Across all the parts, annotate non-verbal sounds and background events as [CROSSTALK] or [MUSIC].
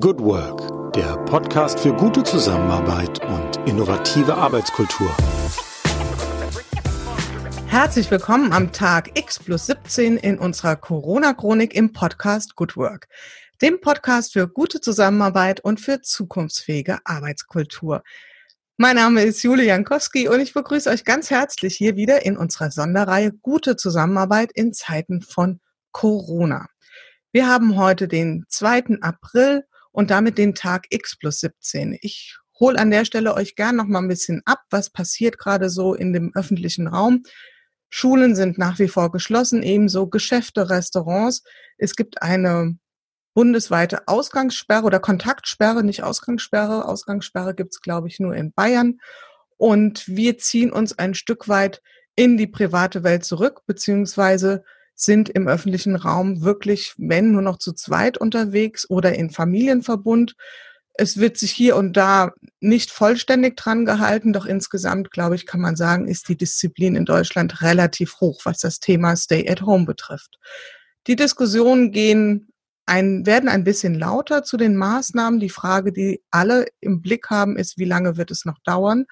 Good Work, der Podcast für gute Zusammenarbeit und innovative Arbeitskultur. Herzlich willkommen am Tag X plus 17 in unserer Corona-Chronik im Podcast Good Work, dem Podcast für gute Zusammenarbeit und für zukunftsfähige Arbeitskultur. Mein Name ist Julie Jankowski und ich begrüße euch ganz herzlich hier wieder in unserer Sonderreihe Gute Zusammenarbeit in Zeiten von Corona. Wir haben heute den 2. April und damit den Tag X plus 17. Ich hole an der Stelle euch gern noch mal ein bisschen ab, was passiert gerade so in dem öffentlichen Raum. Schulen sind nach wie vor geschlossen, ebenso Geschäfte, Restaurants. Es gibt eine bundesweite Ausgangssperre oder Kontaktsperre, nicht Ausgangssperre. Ausgangssperre gibt's glaube ich, nur in Bayern. Und wir ziehen uns ein Stück weit in die private Welt zurück, beziehungsweise sind im öffentlichen Raum wirklich, wenn nur noch zu zweit unterwegs oder in Familienverbund. Es wird sich hier und da nicht vollständig dran gehalten, doch insgesamt, glaube ich, kann man sagen, ist die Disziplin in Deutschland relativ hoch, was das Thema Stay at Home betrifft. Die Diskussionen gehen ein, werden ein bisschen lauter zu den Maßnahmen. Die Frage, die alle im Blick haben, ist, wie lange wird es noch dauern?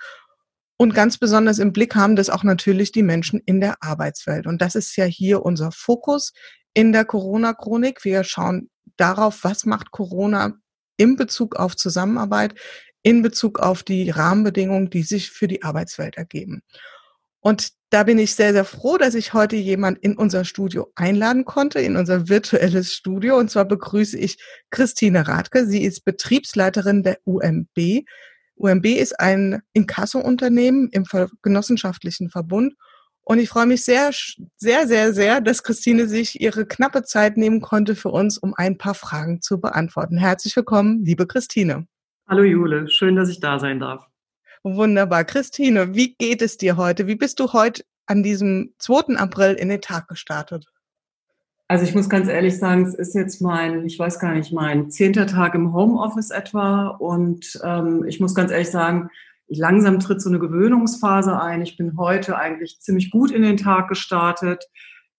Und ganz besonders im Blick haben das auch natürlich die Menschen in der Arbeitswelt. Und das ist ja hier unser Fokus in der Corona-Chronik. Wir schauen darauf, was macht Corona in Bezug auf Zusammenarbeit, in Bezug auf die Rahmenbedingungen, die sich für die Arbeitswelt ergeben. Und da bin ich sehr, sehr froh, dass ich heute jemand in unser Studio einladen konnte, in unser virtuelles Studio. Und zwar begrüße ich Christine Radke. Sie ist Betriebsleiterin der UMB. UMB ist ein Inkasso-Unternehmen im genossenschaftlichen Verbund. Und ich freue mich sehr, sehr, sehr, sehr, dass Christine sich ihre knappe Zeit nehmen konnte für uns, um ein paar Fragen zu beantworten. Herzlich willkommen, liebe Christine. Hallo Jule, schön, dass ich da sein darf. Wunderbar. Christine, wie geht es dir heute? Wie bist du heute an diesem 2. April in den Tag gestartet? Also ich muss ganz ehrlich sagen, es ist jetzt mein, ich weiß gar nicht, mein zehnter Tag im Homeoffice etwa. Und ähm, ich muss ganz ehrlich sagen, langsam tritt so eine Gewöhnungsphase ein. Ich bin heute eigentlich ziemlich gut in den Tag gestartet.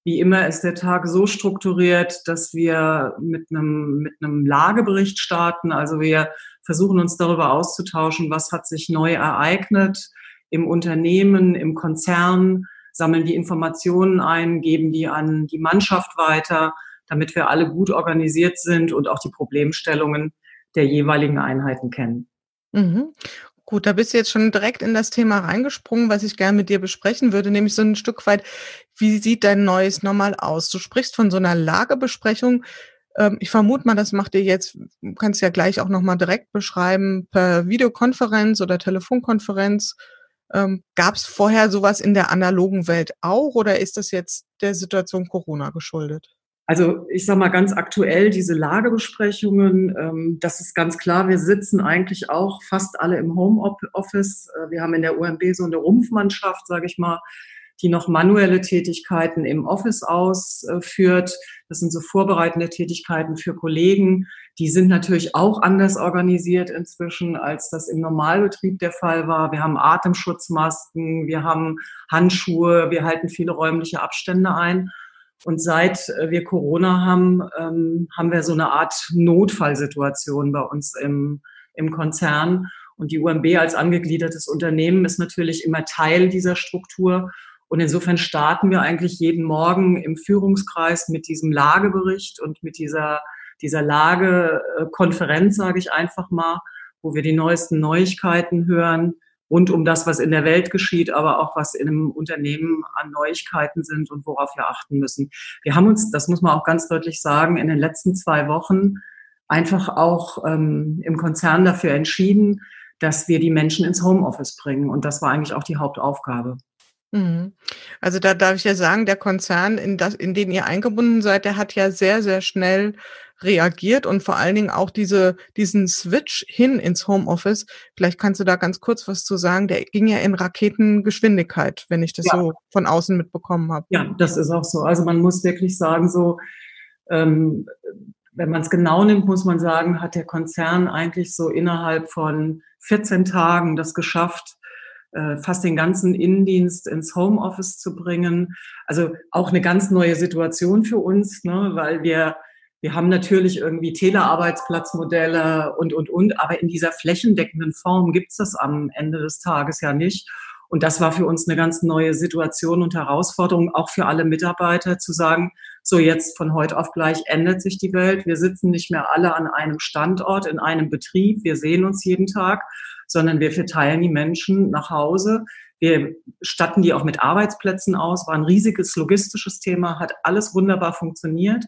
Wie immer ist der Tag so strukturiert, dass wir mit einem, mit einem Lagebericht starten. Also wir versuchen uns darüber auszutauschen, was hat sich neu ereignet im Unternehmen, im Konzern, sammeln die Informationen ein, geben die an die Mannschaft weiter, damit wir alle gut organisiert sind und auch die Problemstellungen der jeweiligen Einheiten kennen. Mhm. Gut, da bist du jetzt schon direkt in das Thema reingesprungen, was ich gerne mit dir besprechen würde, nämlich so ein Stück weit, wie sieht dein neues Normal aus? Du sprichst von so einer Lagebesprechung. Ähm, ich vermute mal, das macht ihr jetzt, kannst ja gleich auch nochmal direkt beschreiben, per Videokonferenz oder Telefonkonferenz ähm, Gab es vorher sowas in der analogen Welt auch oder ist das jetzt der Situation Corona geschuldet? Also ich sage mal ganz aktuell diese Lagebesprechungen, ähm, das ist ganz klar, wir sitzen eigentlich auch fast alle im Homeoffice. Äh, wir haben in der UMB so eine Rumpfmannschaft, sage ich mal, die noch manuelle Tätigkeiten im Office ausführt. Das sind so vorbereitende Tätigkeiten für Kollegen. Die sind natürlich auch anders organisiert inzwischen, als das im Normalbetrieb der Fall war. Wir haben Atemschutzmasken, wir haben Handschuhe, wir halten viele räumliche Abstände ein. Und seit wir Corona haben, ähm, haben wir so eine Art Notfallsituation bei uns im, im Konzern. Und die UMB als angegliedertes Unternehmen ist natürlich immer Teil dieser Struktur. Und insofern starten wir eigentlich jeden Morgen im Führungskreis mit diesem Lagebericht und mit dieser, dieser Lagekonferenz, sage ich einfach mal, wo wir die neuesten Neuigkeiten hören, rund um das, was in der Welt geschieht, aber auch was in einem Unternehmen an Neuigkeiten sind und worauf wir achten müssen. Wir haben uns, das muss man auch ganz deutlich sagen, in den letzten zwei Wochen einfach auch ähm, im Konzern dafür entschieden, dass wir die Menschen ins Homeoffice bringen. Und das war eigentlich auch die Hauptaufgabe. Mhm. Also da darf ich ja sagen, der Konzern, in, das, in den ihr eingebunden seid, der hat ja sehr, sehr schnell reagiert und vor allen Dingen auch diese, diesen Switch hin ins Homeoffice. Vielleicht kannst du da ganz kurz was zu sagen. Der ging ja in Raketengeschwindigkeit, wenn ich das ja. so von außen mitbekommen habe. Ja, das ist auch so. Also man muss wirklich sagen, so, ähm, wenn man es genau nimmt, muss man sagen, hat der Konzern eigentlich so innerhalb von 14 Tagen das geschafft, äh, fast den ganzen Innendienst ins Homeoffice zu bringen. Also auch eine ganz neue Situation für uns, ne, weil wir Wir haben natürlich irgendwie Telearbeitsplatzmodelle und, und, und, aber in dieser flächendeckenden Form gibt's das am Ende des Tages ja nicht. Und das war für uns eine ganz neue Situation und Herausforderung, auch für alle Mitarbeiter zu sagen, so jetzt von heute auf gleich ändert sich die Welt. Wir sitzen nicht mehr alle an einem Standort, in einem Betrieb. Wir sehen uns jeden Tag, sondern wir verteilen die Menschen nach Hause. Wir statten die auch mit Arbeitsplätzen aus. War ein riesiges logistisches Thema, hat alles wunderbar funktioniert.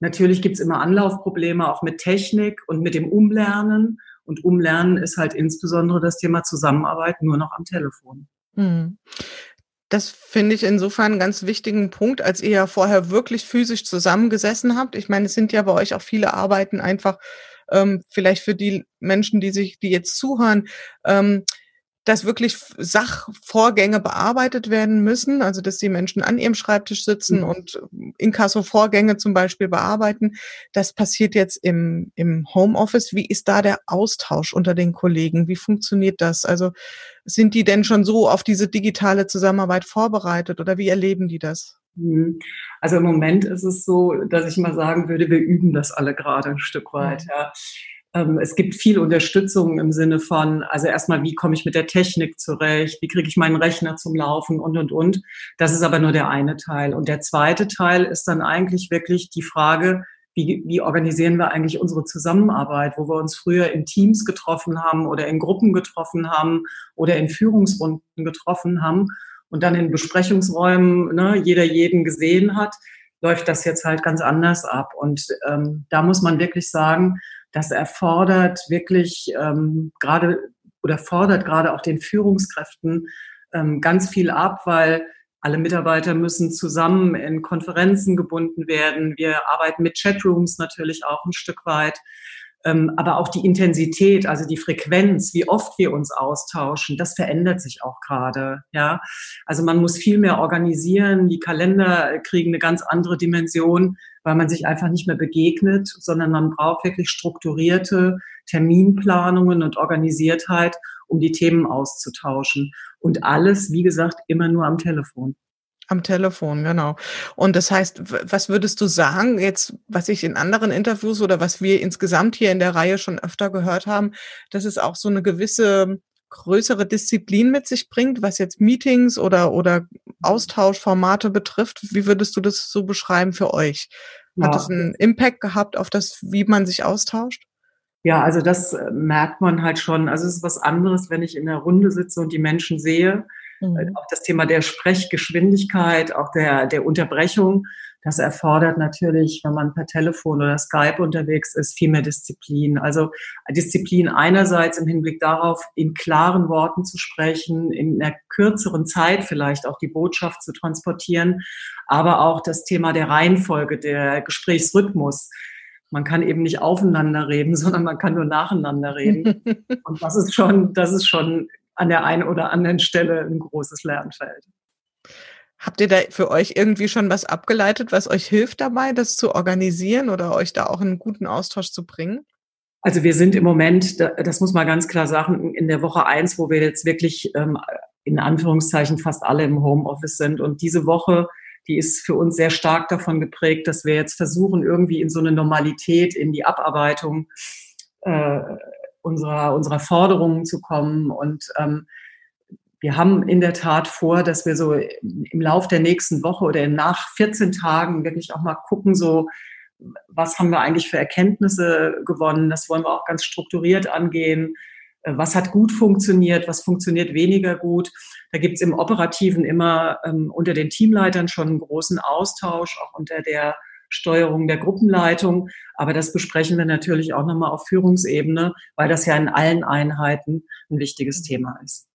Natürlich gibt's immer Anlaufprobleme, auch mit Technik und mit dem Umlernen. Und Umlernen ist halt insbesondere das Thema Zusammenarbeit nur noch am Telefon. Mhm. Das finde ich insofern einen ganz wichtigen Punkt, als ihr ja vorher wirklich physisch zusammengesessen habt. Ich meine, es sind ja bei euch auch viele Arbeiten einfach, ähm, vielleicht für die Menschen, die sich, die jetzt zuhören, ähm, dass wirklich Sachvorgänge bearbeitet werden müssen, also dass die Menschen an ihrem Schreibtisch sitzen mhm. und Inkasso-Vorgänge zum Beispiel bearbeiten. Das passiert jetzt im, im Homeoffice. Wie ist da der Austausch unter den Kollegen? Wie funktioniert das? Also sind die denn schon so auf diese digitale Zusammenarbeit vorbereitet oder wie erleben die das? Mhm. Also im Moment ist es so, dass ich mal sagen würde, wir üben das alle gerade ein Stück weit. Mhm. Ja. Ähm, es gibt viel Unterstützung im Sinne von, also erstmal, wie komme ich mit der Technik zurecht, wie kriege ich meinen Rechner zum Laufen und, und, und. Das ist aber nur der eine Teil. Und der zweite Teil ist dann eigentlich wirklich die Frage, wie, wie organisieren wir eigentlich unsere Zusammenarbeit, wo wir uns früher in Teams getroffen haben oder in Gruppen getroffen haben oder in Führungsrunden getroffen haben und dann in Besprechungsräumen ne, jeder jeden gesehen hat, läuft das jetzt halt ganz anders ab. Und ähm, da muss man wirklich sagen, das erfordert wirklich ähm, gerade oder fordert gerade auch den Führungskräften ähm, ganz viel ab, weil alle Mitarbeiter müssen zusammen in Konferenzen gebunden werden. Wir arbeiten mit Chatrooms natürlich auch ein Stück weit. Ähm, aber auch die Intensität, also die Frequenz, wie oft wir uns austauschen, das verändert sich auch gerade. Ja, also man muss viel mehr organisieren. Die Kalender kriegen eine ganz andere Dimension, weil man sich einfach nicht mehr begegnet, sondern man braucht wirklich strukturierte Terminplanungen und Organisiertheit, um die Themen auszutauschen. Und alles, wie gesagt, immer nur am Telefon. Am Telefon, genau. Und das heißt, was würdest du sagen, jetzt, was ich in anderen Interviews oder was wir insgesamt hier in der Reihe schon öfter gehört haben, dass es auch so eine gewisse größere Disziplin mit sich bringt, was jetzt Meetings oder, oder Austauschformate betrifft. Wie würdest du das so beschreiben für euch? Hat ja. das einen Impact gehabt auf das, wie man sich austauscht? Ja, also das äh, merkt man halt schon. Also es ist was anderes, wenn ich in der Runde sitze und die Menschen sehe Mhm. Auch das Thema der Sprechgeschwindigkeit, auch der, der Unterbrechung, das erfordert natürlich, wenn man per Telefon oder Skype unterwegs ist, viel mehr Disziplin. Also Disziplin einerseits im Hinblick darauf, in klaren Worten zu sprechen, in einer kürzeren Zeit vielleicht auch die Botschaft zu transportieren, aber auch das Thema der Reihenfolge, der Gesprächsrhythmus man kann eben nicht aufeinander reden, [LAUGHS] sondern man kann nur nacheinander reden. [LAUGHS] Und das ist schon, das ist schon an der einen oder anderen Stelle ein großes Lernfeld. Habt ihr da für euch irgendwie schon was abgeleitet, was euch hilft dabei, das zu organisieren oder euch da auch einen guten Austausch zu bringen? Also wir sind im Moment, das muss man ganz klar sagen, in der Woche eins, wo wir jetzt wirklich ähm, in Anführungszeichen fast alle im Homeoffice sind. Und diese Woche, die ist für uns sehr stark davon geprägt, dass wir jetzt versuchen, irgendwie in so eine Normalität, in die Abarbeitung äh, unserer, unserer Forderungen zu kommen. Und ähm, wir haben in der Tat vor, dass wir so im Lauf der nächsten Woche oder nach 14 Tagen wirklich auch mal gucken, so was haben wir eigentlich für Erkenntnisse gewonnen. Das wollen wir auch ganz strukturiert angehen. Äh, was hat gut funktioniert, was funktioniert weniger gut. Da gibt es im Operativen immer ähm, unter den Teamleitern schon einen großen Austausch, auch unter der Steuerung der Gruppenleitung. Aber das besprechen wir natürlich auch nochmal auf Führungsebene, weil das ja in allen Einheiten ein wichtiges. Thema ist.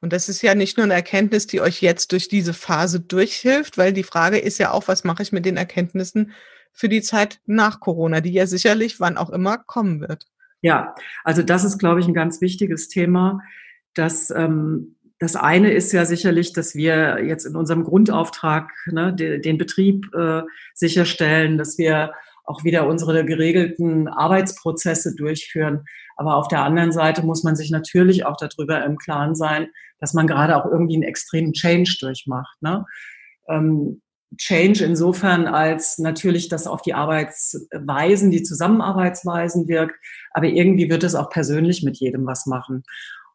Und das ist ja nicht nur eine Erkenntnis, die euch jetzt durch diese Phase durchhilft, weil die Frage ist ja auch, was mache ich mit den Erkenntnissen für die Zeit nach Corona, die ja sicherlich wann auch immer kommen wird. Ja, also das ist, glaube ich, ein ganz wichtiges Thema, dass ähm, das eine ist ja sicherlich, dass wir jetzt in unserem Grundauftrag ne, de, den Betrieb äh, sicherstellen, dass wir auch wieder unsere geregelten Arbeitsprozesse durchführen. Aber auf der anderen Seite muss man sich natürlich auch darüber im Klaren sein, dass man gerade auch irgendwie einen extremen Change durchmacht. Ne? Ähm, Change insofern, als natürlich das auf die Arbeitsweisen, die Zusammenarbeitsweisen wirkt, aber irgendwie wird es auch persönlich mit jedem was machen.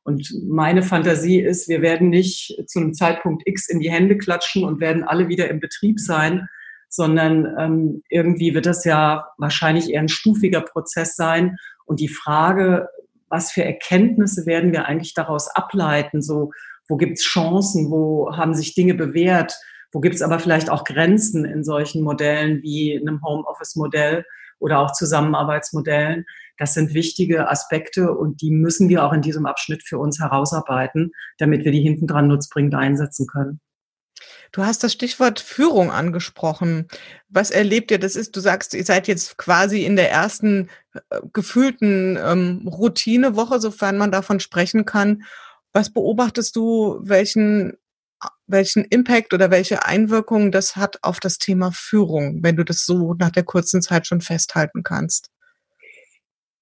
Und meine Fantasie ist, wir werden nicht zu einem Zeitpunkt X in die Hände klatschen und werden alle wieder im Betrieb sein, sondern ähm, irgendwie wird das ja wahrscheinlich eher ein stufiger Prozess sein. Und die Frage, was für Erkenntnisse werden wir eigentlich daraus ableiten? So, wo gibt's Chancen? Wo haben sich Dinge bewährt? Wo gibt's aber vielleicht auch Grenzen in solchen Modellen wie einem Homeoffice-Modell oder auch Zusammenarbeitsmodellen? Das sind wichtige Aspekte und die müssen wir auch in diesem Abschnitt für uns herausarbeiten, damit wir die hinten dran nutzbringend einsetzen können. Du hast das Stichwort Führung angesprochen. Was erlebt ihr? Das ist, du sagst, ihr seid jetzt quasi in der ersten äh, gefühlten ähm, Routinewoche, sofern man davon sprechen kann. Was beobachtest du, welchen, welchen Impact oder welche Einwirkungen das hat auf das Thema Führung, wenn du das so nach der kurzen Zeit schon festhalten kannst?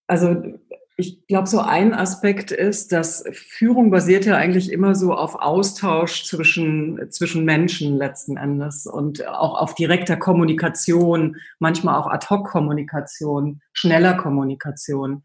Also ich glaube, so ein Aspekt ist, dass Führung basiert ja eigentlich immer so auf Austausch zwischen, zwischen Menschen letzten Endes und auch auf direkter Kommunikation, manchmal auch Ad-Hoc-Kommunikation, schneller Kommunikation.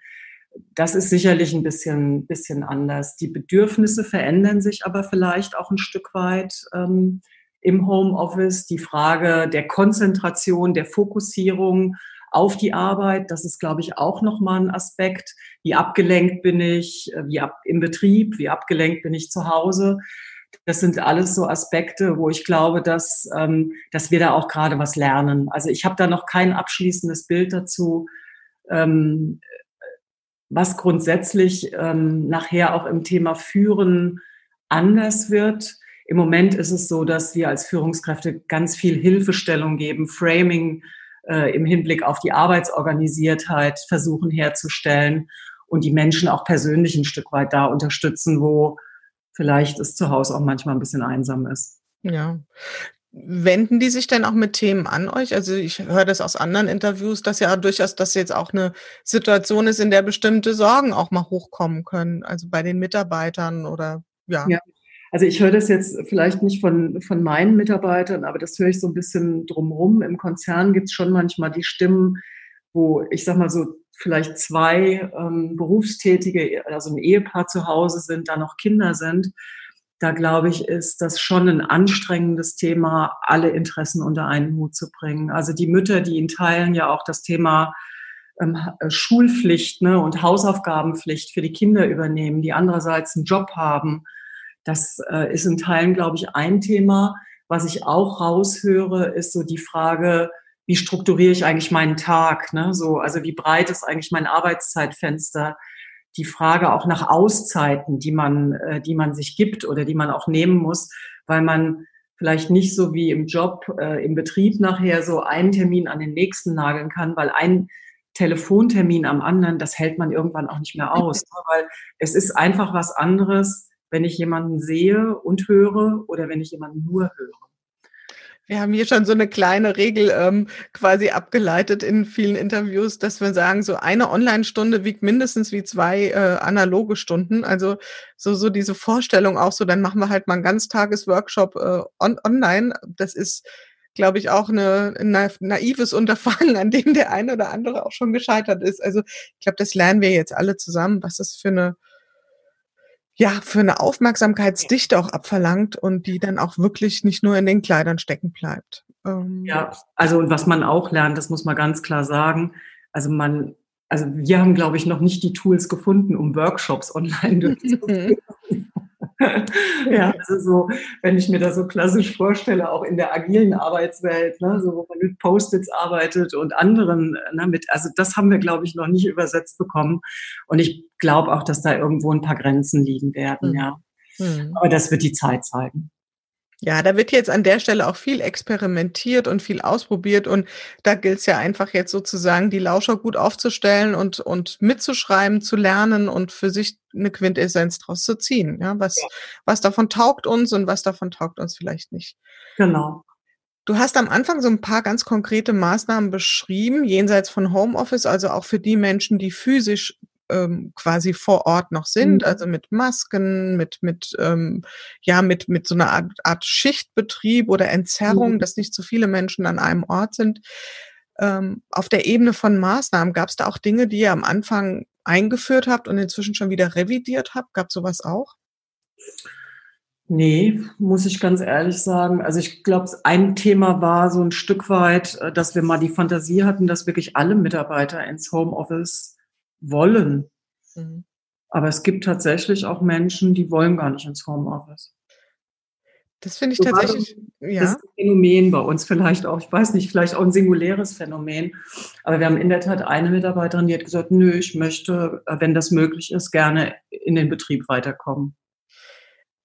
Das ist sicherlich ein bisschen, bisschen anders. Die Bedürfnisse verändern sich aber vielleicht auch ein Stück weit ähm, im Homeoffice. Die Frage der Konzentration, der Fokussierung, auf die Arbeit. Das ist, glaube ich, auch nochmal ein Aspekt. Wie abgelenkt bin ich, äh, wie ab, im Betrieb, wie abgelenkt bin ich zu Hause. Das sind alles so Aspekte, wo ich glaube, dass, ähm, dass wir da auch gerade was lernen. Also ich habe da noch kein abschließendes Bild dazu, ähm, was grundsätzlich ähm, nachher auch im Thema Führen anders wird. Im Moment ist es so, dass wir als Führungskräfte ganz viel Hilfestellung geben, Framing äh, im Hinblick auf die Arbeitsorganisiertheit versuchen herzustellen und die Menschen auch persönlich ein Stück weit da unterstützen, wo vielleicht es zu Hause auch manchmal ein bisschen einsam ist. Ja. Wenden die sich denn auch mit Themen an euch? Also ich höre das aus anderen Interviews, dass ja durchaus das jetzt auch eine Situation ist, in der bestimmte Sorgen auch mal hochkommen können, also bei den Mitarbeitern oder ja. ja. Also ich höre das jetzt vielleicht nicht von, von meinen Mitarbeitern, aber das höre ich so ein bisschen drumrum. Im Konzern gibt es schon manchmal die Stimmen, wo ich sag mal so vielleicht zwei ähm, Berufstätige, also ein Ehepaar zu Hause sind, da noch Kinder sind. Da glaube ich, ist das schon ein anstrengendes Thema, alle Interessen unter einen Hut zu bringen. Also die Mütter, die in Teilen ja auch das Thema ähm, Schulpflicht ne, und Hausaufgabenpflicht für die Kinder übernehmen, die andererseits einen Job haben, das äh, ist in Teilen, glaube ich, ein Thema. Was ich auch raushöre, ist so die Frage, wie strukturiere ich eigentlich meinen Tag? Ne? So, also wie breit ist eigentlich mein Arbeitszeitfenster? Die Frage auch nach Auszeiten, die man, äh, die man sich gibt oder die man auch nehmen muss, weil man vielleicht nicht so wie im Job, äh, im Betrieb nachher so einen Termin an den nächsten nageln kann, weil ein Telefontermin am anderen, das hält man irgendwann auch nicht mehr [LAUGHS] aus, ne? weil es ist einfach was anderes, wenn ich jemanden sehe und höre oder wenn ich jemanden nur höre. Wir haben hier schon so eine kleine Regel ähm, quasi abgeleitet in vielen Interviews, dass wir sagen, so eine Online-Stunde wiegt mindestens wie zwei äh, analoge Stunden. Also so, so diese Vorstellung auch so, dann machen wir halt mal einen Ganztages-Workshop äh, on online. Das ist, glaube ich, auch eine, ein naives Unterfangen, an dem der eine oder andere auch schon gescheitert ist. Also ich glaube, das lernen wir jetzt alle zusammen, was das für eine ja, für eine Aufmerksamkeitsdichte auch abverlangt und die dann auch wirklich nicht nur in den Kleidern stecken bleibt. Ähm ja, also und was man auch lernt, das muss man ganz klar sagen. Also man, also wir haben, glaube ich, noch nicht die Tools gefunden, um Workshops online [LAUGHS] durchzuführen. [LAUGHS] [LAUGHS] ja, also so, wenn ich mir das so klassisch vorstelle, auch in der agilen Arbeitswelt, ne, so wo man mit Post-its arbeitet und anderen, ne, mit, also das haben wir, glaube ich, noch nicht übersetzt bekommen. Und ich glaube auch, dass da irgendwo ein paar Grenzen liegen werden, mhm. ja. Mhm. Aber das wird die Zeit zeigen. Ja, da wird jetzt an der Stelle auch viel experimentiert und viel ausprobiert und da gilt es ja einfach jetzt sozusagen, die Lauscher gut aufzustellen und, und mitzuschreiben, zu lernen und für sich eine Quintessenz draus zu ziehen. Ja, was, ja. was davon taugt uns und was davon taugt uns vielleicht nicht. Genau. Du hast am Anfang so ein paar ganz konkrete Maßnahmen beschrieben, jenseits von Homeoffice, also auch für die Menschen, die physisch ähm, quasi vor Ort noch sind, mhm. also mit Masken, mit, mit, ähm, ja, mit, mit so einer Art, Art Schichtbetrieb oder Entzerrung, mhm. dass nicht zu viele Menschen an einem Ort sind. Ähm, auf der Ebene von Maßnahmen gab es da auch Dinge, die ihr am Anfang eingeführt habt und inzwischen schon wieder revidiert habt? Gab es sowas auch? Nee, muss ich ganz ehrlich sagen. Also ich glaube, ein Thema war so ein Stück weit, äh, dass wir mal die Fantasie hatten, dass wirklich alle Mitarbeiter ins Homeoffice wollen. Mhm. Aber es gibt tatsächlich auch Menschen, die wollen gar nicht ins Homeoffice. Das finde ich so tatsächlich, ja. Das Phänomen bei uns vielleicht auch, ich weiß nicht, vielleicht auch ein singuläres Phänomen. Aber wir haben in der Tat eine Mitarbeiterin, die hat gesagt, nö, ich möchte, wenn das möglich ist, gerne in den Betrieb weiterkommen.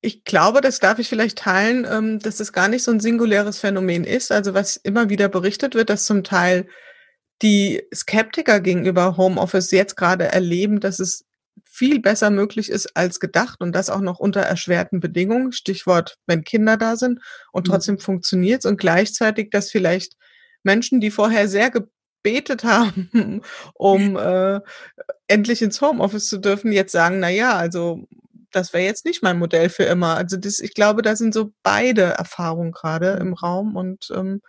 Ich glaube, das darf ich vielleicht teilen, ähm, dass es gar nicht so ein singuläres Phänomen ist. Also was immer wieder berichtet wird, dass zum Teil die Skeptiker gegenüber Homeoffice jetzt gerade erleben, dass es viel besser möglich ist als gedacht und das auch noch unter erschwerten Bedingungen. Stichwort, wenn Kinder da sind und mhm. trotzdem mhm. funktioniert und gleichzeitig, dass vielleicht Menschen, die vorher sehr gebetet [LAUGHS] haben, um äh, endlich ins Homeoffice zu dürfen, jetzt sagen, na ja, also das wäre jetzt nicht mein Modell für immer. Also das, ich glaube, da sind so beide Erfahrungen gerade im Raum und ähm,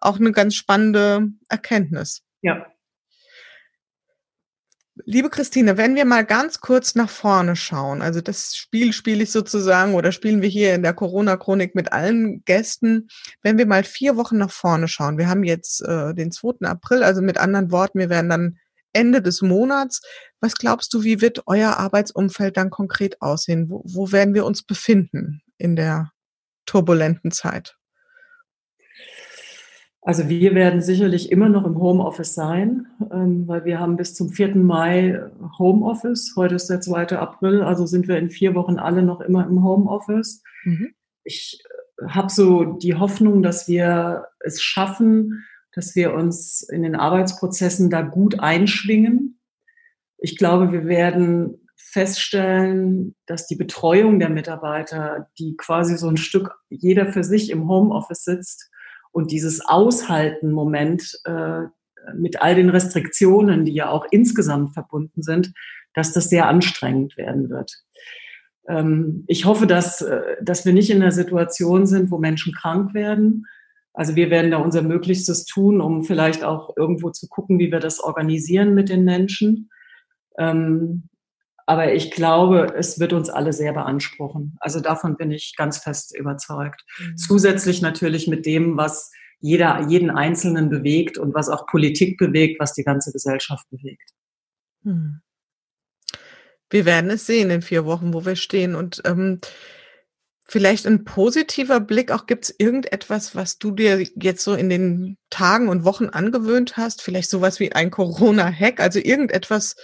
auch eine ganz spannende Erkenntnis. Ja, Liebe Christine, wenn wir mal ganz kurz nach vorne schauen, also das Spiel spiele ich sozusagen oder spielen wir hier in der Corona-Chronik mit allen Gästen, wenn wir mal vier Wochen nach vorne schauen. Wir haben jetzt äh, den 2. April, also mit anderen Worten, wir werden dann Ende des Monats. Was glaubst du, wie wird euer Arbeitsumfeld dann konkret aussehen? Wo, wo werden wir uns befinden in der turbulenten Zeit? Also wir werden sicherlich immer noch im Homeoffice sein, ähm, weil wir haben bis zum 4. Mai Homeoffice. Heute ist der 2. April, also sind wir in vier Wochen alle noch immer im Homeoffice. Mhm. Ich äh, habe so die Hoffnung, dass wir es schaffen, dass wir uns in den Arbeitsprozessen da gut einschwingen. Ich glaube, wir werden feststellen, dass die Betreuung der Mitarbeiter, die quasi so ein Stück jeder für sich im Homeoffice sitzt, und dieses Aushalten-Moment äh, mit all den Restriktionen, die ja auch insgesamt verbunden sind, dass das sehr anstrengend werden wird. Ähm, ich hoffe, dass, äh, dass wir nicht in der Situation sind, wo Menschen krank werden. Also wir werden da unser Möglichstes tun, um vielleicht auch irgendwo zu gucken, wie wir das organisieren mit den Menschen. Ähm, aber ich glaube, es wird uns alle sehr beanspruchen. Also davon bin ich ganz fest überzeugt. Mhm. Zusätzlich natürlich mit dem, was jeder, jeden Einzelnen bewegt und was auch Politik bewegt, was die ganze Gesellschaft bewegt. Mhm. Wir werden es sehen in vier Wochen, wo wir stehen. Und ähm, vielleicht ein positiver Blick auch, gibt es irgendetwas, was du dir jetzt so in den Tagen und Wochen angewöhnt hast? Vielleicht sowas wie ein Corona-Hack, also irgendetwas,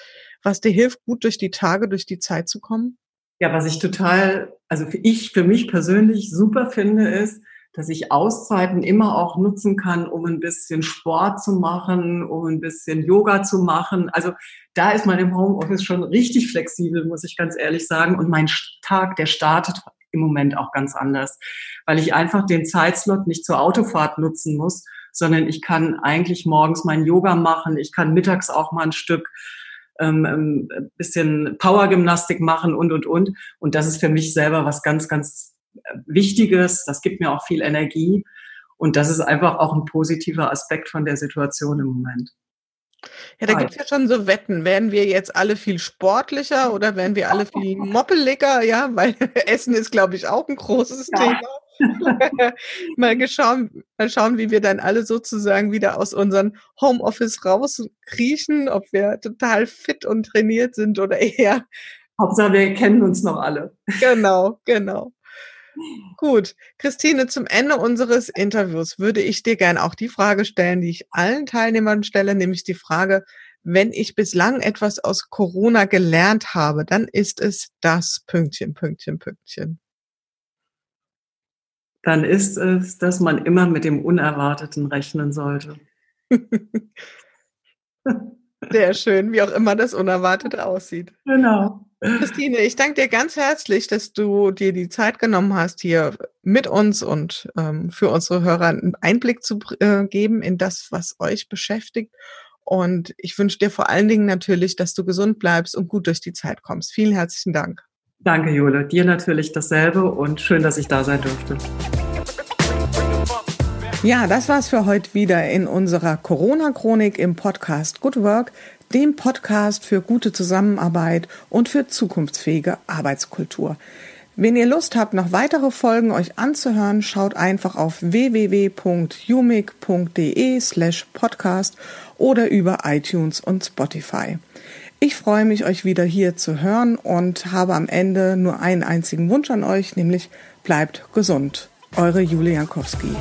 was dir hilft, gut durch die Tage, durch die Zeit zu kommen? Ja, was ich total, also für ich, für mich persönlich super finde, ist, dass ich Auszeiten immer auch nutzen kann, um ein bisschen Sport zu machen, um ein bisschen Yoga zu machen. Also da ist man im Homeoffice schon richtig flexibel, muss ich ganz ehrlich sagen. Und mein Tag, der startet im Moment auch ganz anders, weil ich einfach den Zeitslot nicht zur Autofahrt nutzen muss, sondern ich kann eigentlich morgens mein Yoga machen. Ich kann mittags auch mal ein Stück ähm, ein ähm, bisschen Powergymnastik machen und, und, und. Und das ist für mich selber was ganz, ganz äh, Wichtiges. Das gibt mir auch viel Energie. Und das ist einfach auch ein positiver Aspekt von der Situation im Moment. Ja, da gibt es ja schon so Wetten. Werden wir jetzt alle viel sportlicher oder werden wir alle [LAUGHS] viel moppeliger? Ja, weil [LAUGHS] Essen ist, glaube ich, auch ein großes ja. Thema. [LAUGHS] mal, geschauen, mal schauen, wie wir dann alle sozusagen wieder aus unserem Homeoffice rauskriechen, ob wir total fit und trainiert sind oder [LAUGHS] eher. Hauptsache, wir kennen uns noch alle. Genau, [LAUGHS] genau. Gut, Christine, zum Ende unseres Interviews würde ich dir gerne auch die Frage stellen, die ich allen Teilnehmern stelle, nämlich die Frage, wenn ich bislang etwas aus Corona gelernt habe, dann ist es das Pünktchen, Pünktchen, Pünktchen dann ist es, dass man immer mit dem Unerwarteten rechnen sollte. [LAUGHS] Sehr schön, wie auch immer das Unerwartete aussieht. Genau. Christine, ich danke dir ganz herzlich, dass du dir die Zeit genommen hast, hier mit uns und ähm, für unsere Hörer einen Einblick zu äh, geben in das, was euch beschäftigt Und ich wünsche dir vor allen Dingen natürlich, dass du gesund bleibst und gut durch die Zeit kommst. Vielen herzlichen Dank. Danke, Jule. Dir natürlich dasselbe und schön, dass ich da sein durfte. Ja, das war's für heute wieder in unserer Corona-Chronik im Podcast Good Work, dem Podcast für gute Zusammenarbeit und für zukunftsfähige Arbeitskultur. Wenn ihr Lust habt, noch weitere Folgen euch anzuhören, schaut einfach auf www.umic.de slash podcast oder über iTunes und Spotify. Ich freue mich, euch wieder hier zu hören und habe am Ende nur einen einzigen Wunsch an euch, nämlich bleibt gesund. Eure Julia Jankowski.